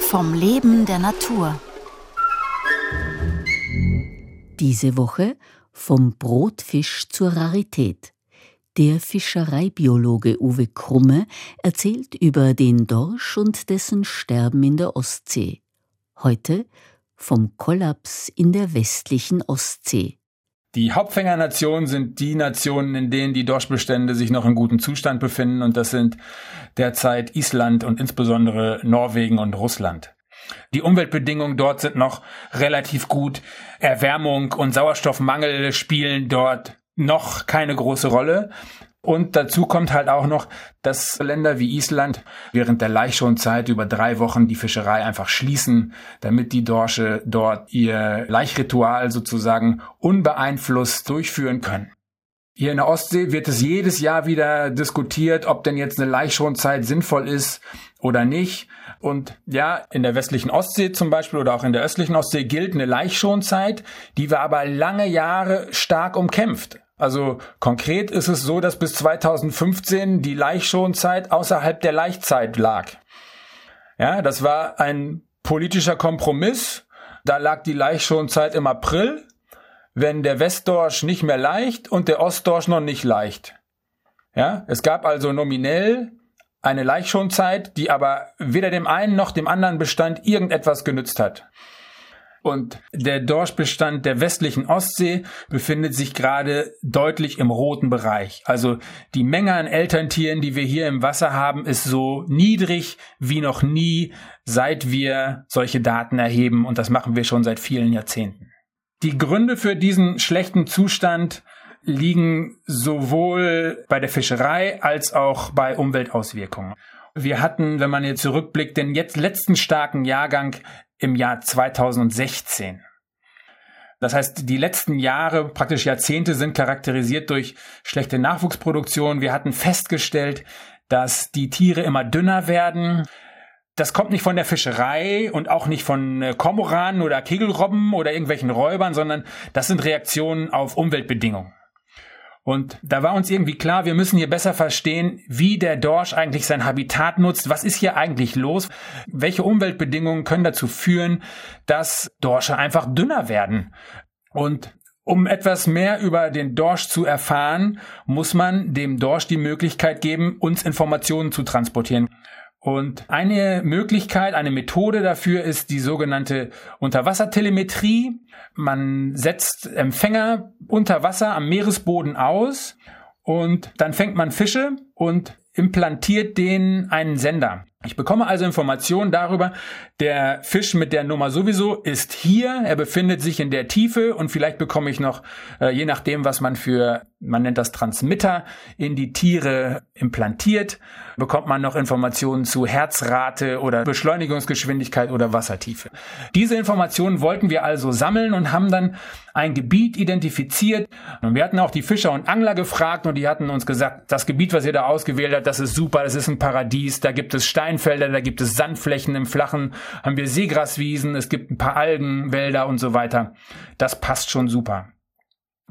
Vom Leben der Natur. Diese Woche vom Brotfisch zur Rarität. Der Fischereibiologe Uwe Krumme erzählt über den Dorsch und dessen Sterben in der Ostsee. Heute vom Kollaps in der westlichen Ostsee. Die Hauptfängernationen sind die Nationen, in denen die Dorschbestände sich noch in gutem Zustand befinden und das sind derzeit Island und insbesondere Norwegen und Russland. Die Umweltbedingungen dort sind noch relativ gut. Erwärmung und Sauerstoffmangel spielen dort noch keine große Rolle. Und dazu kommt halt auch noch, dass Länder wie Island während der Laichschonzeit über drei Wochen die Fischerei einfach schließen, damit die Dorsche dort ihr Laichritual sozusagen unbeeinflusst durchführen können. Hier in der Ostsee wird es jedes Jahr wieder diskutiert, ob denn jetzt eine Laichschonzeit sinnvoll ist oder nicht. Und ja, in der westlichen Ostsee zum Beispiel oder auch in der östlichen Ostsee gilt eine Laichschonzeit, die war aber lange Jahre stark umkämpft. Also konkret ist es so, dass bis 2015 die Laichschonzeit außerhalb der Laichzeit lag. Ja, das war ein politischer Kompromiss. Da lag die Laichschonzeit im April, wenn der Westdorsch nicht mehr leicht und der Ostdorsch noch nicht leicht. Ja, es gab also nominell eine Laichschonzeit, die aber weder dem einen noch dem anderen Bestand irgendetwas genützt hat. Und der Dorschbestand der westlichen Ostsee befindet sich gerade deutlich im roten Bereich. Also die Menge an Elterntieren, die wir hier im Wasser haben, ist so niedrig wie noch nie, seit wir solche Daten erheben. Und das machen wir schon seit vielen Jahrzehnten. Die Gründe für diesen schlechten Zustand liegen sowohl bei der Fischerei als auch bei Umweltauswirkungen. Wir hatten, wenn man jetzt zurückblickt, den jetzt letzten starken Jahrgang im Jahr 2016. Das heißt, die letzten Jahre, praktisch Jahrzehnte sind charakterisiert durch schlechte Nachwuchsproduktion. Wir hatten festgestellt, dass die Tiere immer dünner werden. Das kommt nicht von der Fischerei und auch nicht von äh, Kormoranen oder Kegelrobben oder irgendwelchen Räubern, sondern das sind Reaktionen auf Umweltbedingungen. Und da war uns irgendwie klar, wir müssen hier besser verstehen, wie der Dorsch eigentlich sein Habitat nutzt. Was ist hier eigentlich los? Welche Umweltbedingungen können dazu führen, dass Dorsche einfach dünner werden? Und um etwas mehr über den Dorsch zu erfahren, muss man dem Dorsch die Möglichkeit geben, uns Informationen zu transportieren. Und eine Möglichkeit, eine Methode dafür ist die sogenannte Unterwassertelemetrie. Man setzt Empfänger unter Wasser am Meeresboden aus und dann fängt man Fische und implantiert denen einen Sender. Ich bekomme also Informationen darüber, der Fisch mit der Nummer sowieso ist hier, er befindet sich in der Tiefe und vielleicht bekomme ich noch, äh, je nachdem, was man für, man nennt das Transmitter, in die Tiere implantiert, bekommt man noch Informationen zu Herzrate oder Beschleunigungsgeschwindigkeit oder Wassertiefe. Diese Informationen wollten wir also sammeln und haben dann ein Gebiet identifiziert. Und wir hatten auch die Fischer und Angler gefragt und die hatten uns gesagt, das Gebiet, was ihr da ausgewählt habt, das ist super, das ist ein Paradies, da gibt es Steine Steinfelder, da gibt es Sandflächen im Flachen, haben wir Seegraswiesen, es gibt ein paar Algenwälder und so weiter. Das passt schon super.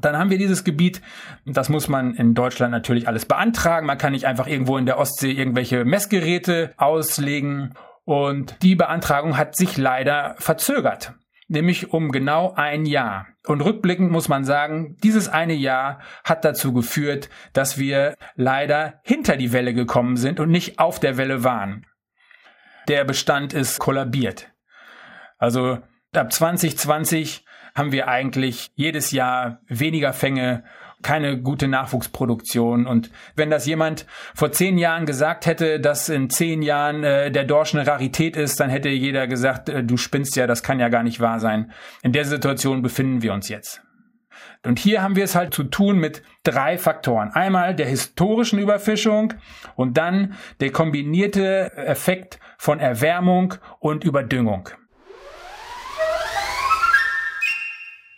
Dann haben wir dieses Gebiet, das muss man in Deutschland natürlich alles beantragen. Man kann nicht einfach irgendwo in der Ostsee irgendwelche Messgeräte auslegen. Und die Beantragung hat sich leider verzögert, nämlich um genau ein Jahr. Und rückblickend muss man sagen, dieses eine Jahr hat dazu geführt, dass wir leider hinter die Welle gekommen sind und nicht auf der Welle waren der Bestand ist kollabiert. Also ab 2020 haben wir eigentlich jedes Jahr weniger Fänge, keine gute Nachwuchsproduktion. Und wenn das jemand vor zehn Jahren gesagt hätte, dass in zehn Jahren äh, der Dorsch eine Rarität ist, dann hätte jeder gesagt, äh, du spinnst ja, das kann ja gar nicht wahr sein. In der Situation befinden wir uns jetzt. Und hier haben wir es halt zu tun mit drei Faktoren. Einmal der historischen Überfischung und dann der kombinierte Effekt von Erwärmung und Überdüngung.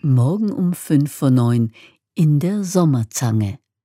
Morgen um fünf vor neun in der Sommerzange.